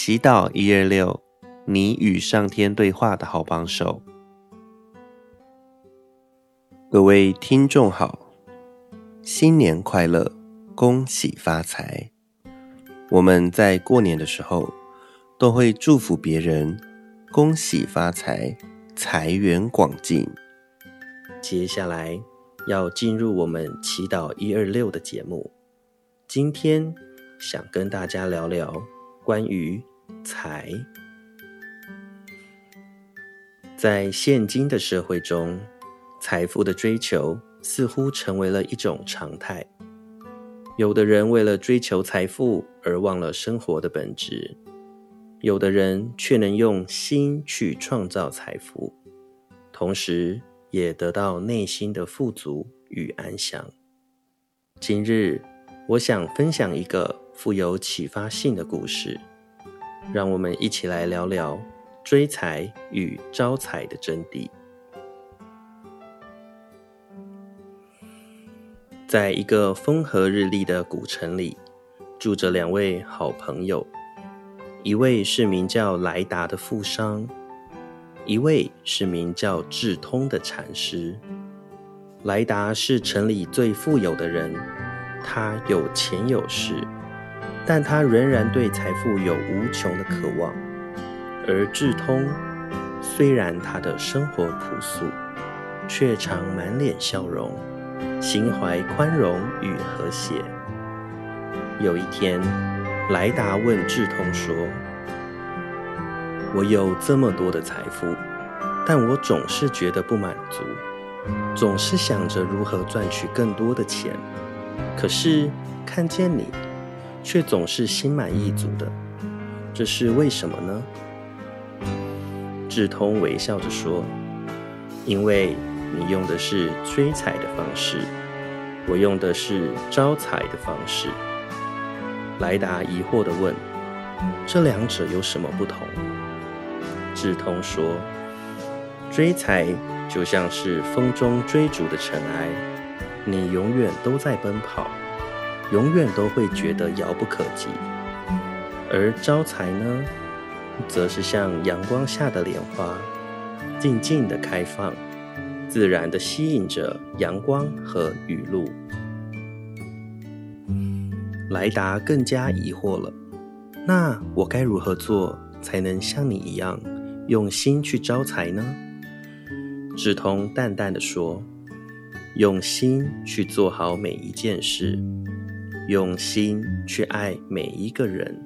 祈祷一二六，你与上天对话的好帮手。各位听众好，新年快乐，恭喜发财。我们在过年的时候都会祝福别人，恭喜发财，财源广进。接下来要进入我们祈祷一二六的节目，今天想跟大家聊聊。关于财，在现今的社会中，财富的追求似乎成为了一种常态。有的人为了追求财富而忘了生活的本质，有的人却能用心去创造财富，同时也得到内心的富足与安详。今日，我想分享一个。富有启发性的故事，让我们一起来聊聊追财与招财的真谛。在一个风和日丽的古城里，住着两位好朋友，一位是名叫莱达的富商，一位是名叫智通的禅师。莱达是城里最富有的人，他有钱有势。但他仍然对财富有无穷的渴望，而智通虽然他的生活朴素，却常满脸笑容，心怀宽容与和谐。有一天，莱达问智通说：“我有这么多的财富，但我总是觉得不满足，总是想着如何赚取更多的钱。可是看见你。”却总是心满意足的，这是为什么呢？智通微笑着说：“因为你用的是追财的方式，我用的是招财的方式。”莱达疑惑地问：“这两者有什么不同？”智通说：“追财就像是风中追逐的尘埃，你永远都在奔跑。”永远都会觉得遥不可及，而招财呢，则是像阳光下的莲花，静静的开放，自然的吸引着阳光和雨露。来达更加疑惑了，那我该如何做才能像你一样用心去招财呢？智通淡淡的说：“用心去做好每一件事。”用心去爱每一个人，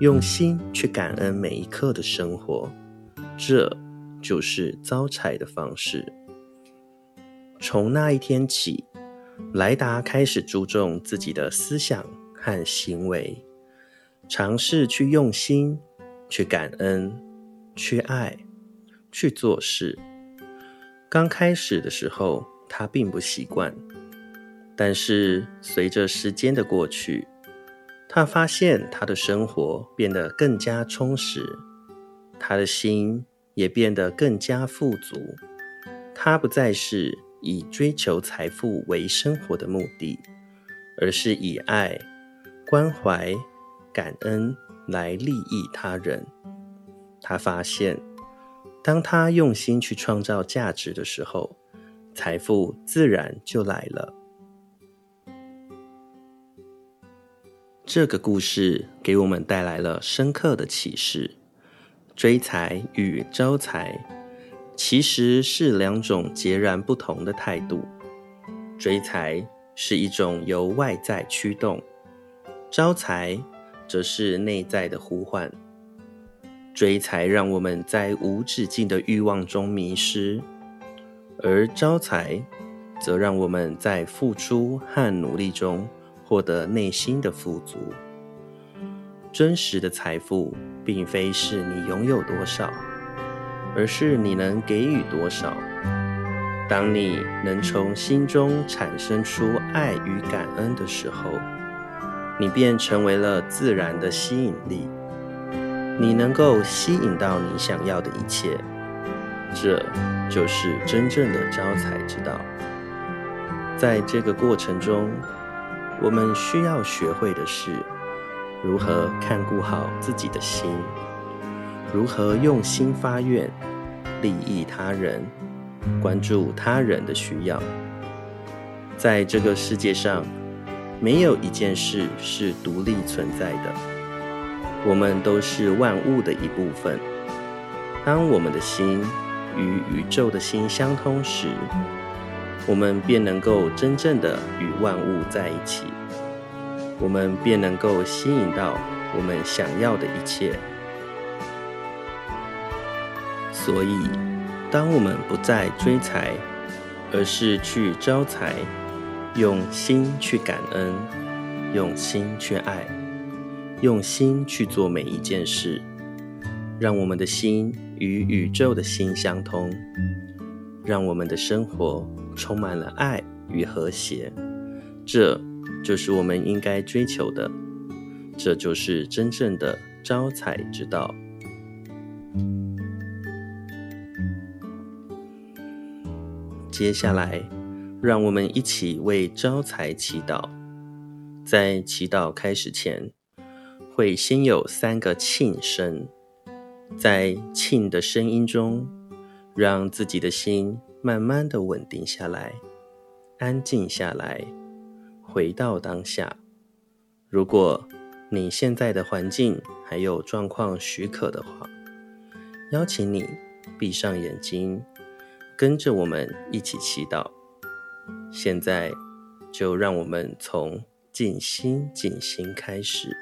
用心去感恩每一刻的生活，这就是招财的方式。从那一天起，莱达开始注重自己的思想和行为，尝试去用心、去感恩、去爱、去做事。刚开始的时候，他并不习惯。但是随着时间的过去，他发现他的生活变得更加充实，他的心也变得更加富足。他不再是以追求财富为生活的目的，而是以爱、关怀、感恩来利益他人。他发现，当他用心去创造价值的时候，财富自然就来了。这个故事给我们带来了深刻的启示：追财与招财其实是两种截然不同的态度。追财是一种由外在驱动，招财则是内在的呼唤。追财让我们在无止境的欲望中迷失，而招财则让我们在付出和努力中。获得内心的富足。真实的财富，并非是你拥有多少，而是你能给予多少。当你能从心中产生出爱与感恩的时候，你便成为了自然的吸引力。你能够吸引到你想要的一切，这就是真正的招财之道。在这个过程中，我们需要学会的是，如何看顾好自己的心，如何用心发愿，利益他人，关注他人的需要。在这个世界上，没有一件事是独立存在的，我们都是万物的一部分。当我们的心与宇宙的心相通时，我们便能够真正的与万物在一起，我们便能够吸引到我们想要的一切。所以，当我们不再追财，而是去招财，用心去感恩，用心去爱，用心去做每一件事，让我们的心与宇宙的心相通，让我们的生活。充满了爱与和谐，这就是我们应该追求的，这就是真正的招财之道。接下来，让我们一起为招财祈祷。在祈祷开始前，会先有三个庆声，在庆的声音中，让自己的心。慢慢的稳定下来，安静下来，回到当下。如果你现在的环境还有状况许可的话，邀请你闭上眼睛，跟着我们一起祈祷。现在就让我们从静心静心开始。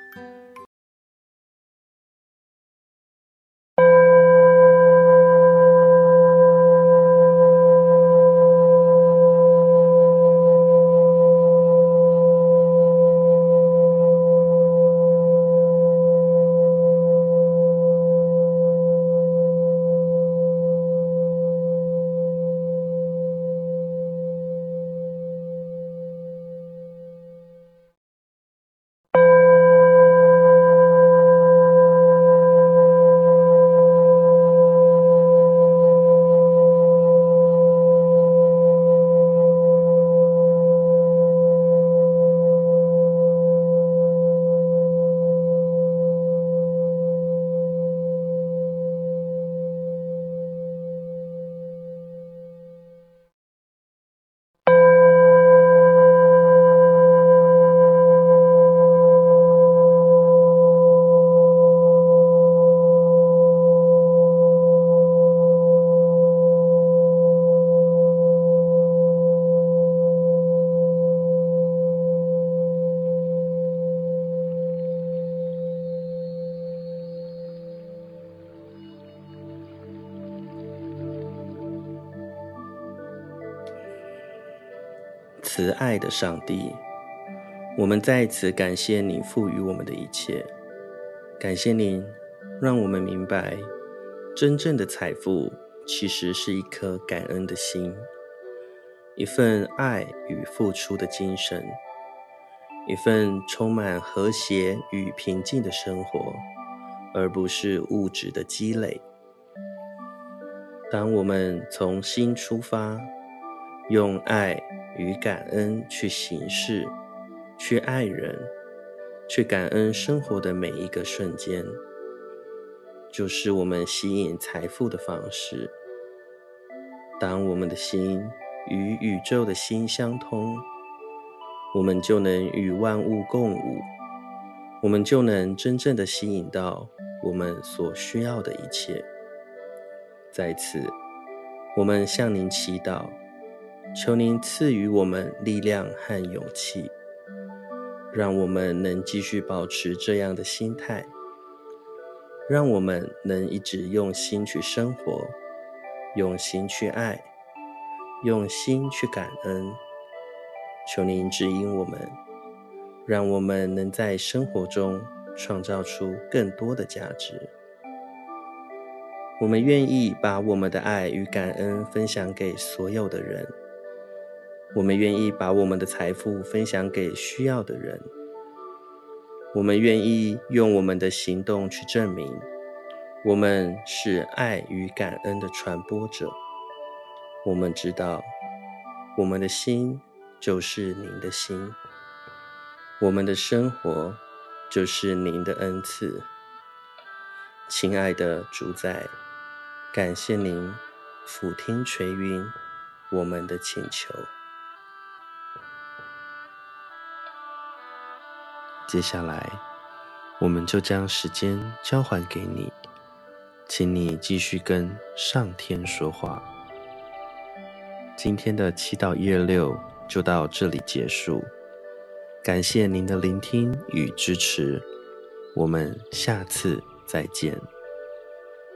慈爱的上帝，我们在此感谢您赋予我们的一切，感谢您让我们明白，真正的财富其实是一颗感恩的心，一份爱与付出的精神，一份充满和谐与平静的生活，而不是物质的积累。当我们从心出发，用爱。与感恩去行事，去爱人，去感恩生活的每一个瞬间，就是我们吸引财富的方式。当我们的心与宇宙的心相通，我们就能与万物共舞，我们就能真正的吸引到我们所需要的一切。在此，我们向您祈祷。求您赐予我们力量和勇气，让我们能继续保持这样的心态，让我们能一直用心去生活，用心去爱，用心去感恩。求您指引我们，让我们能在生活中创造出更多的价值。我们愿意把我们的爱与感恩分享给所有的人。我们愿意把我们的财富分享给需要的人。我们愿意用我们的行动去证明，我们是爱与感恩的传播者。我们知道，我们的心就是您的心。我们的生活就是您的恩赐。亲爱的主宰，感谢您俯听垂允我们的请求。接下来，我们就将时间交还给你，请你继续跟上天说话。今天的祈祷一二六就到这里结束，感谢您的聆听与支持，我们下次再见。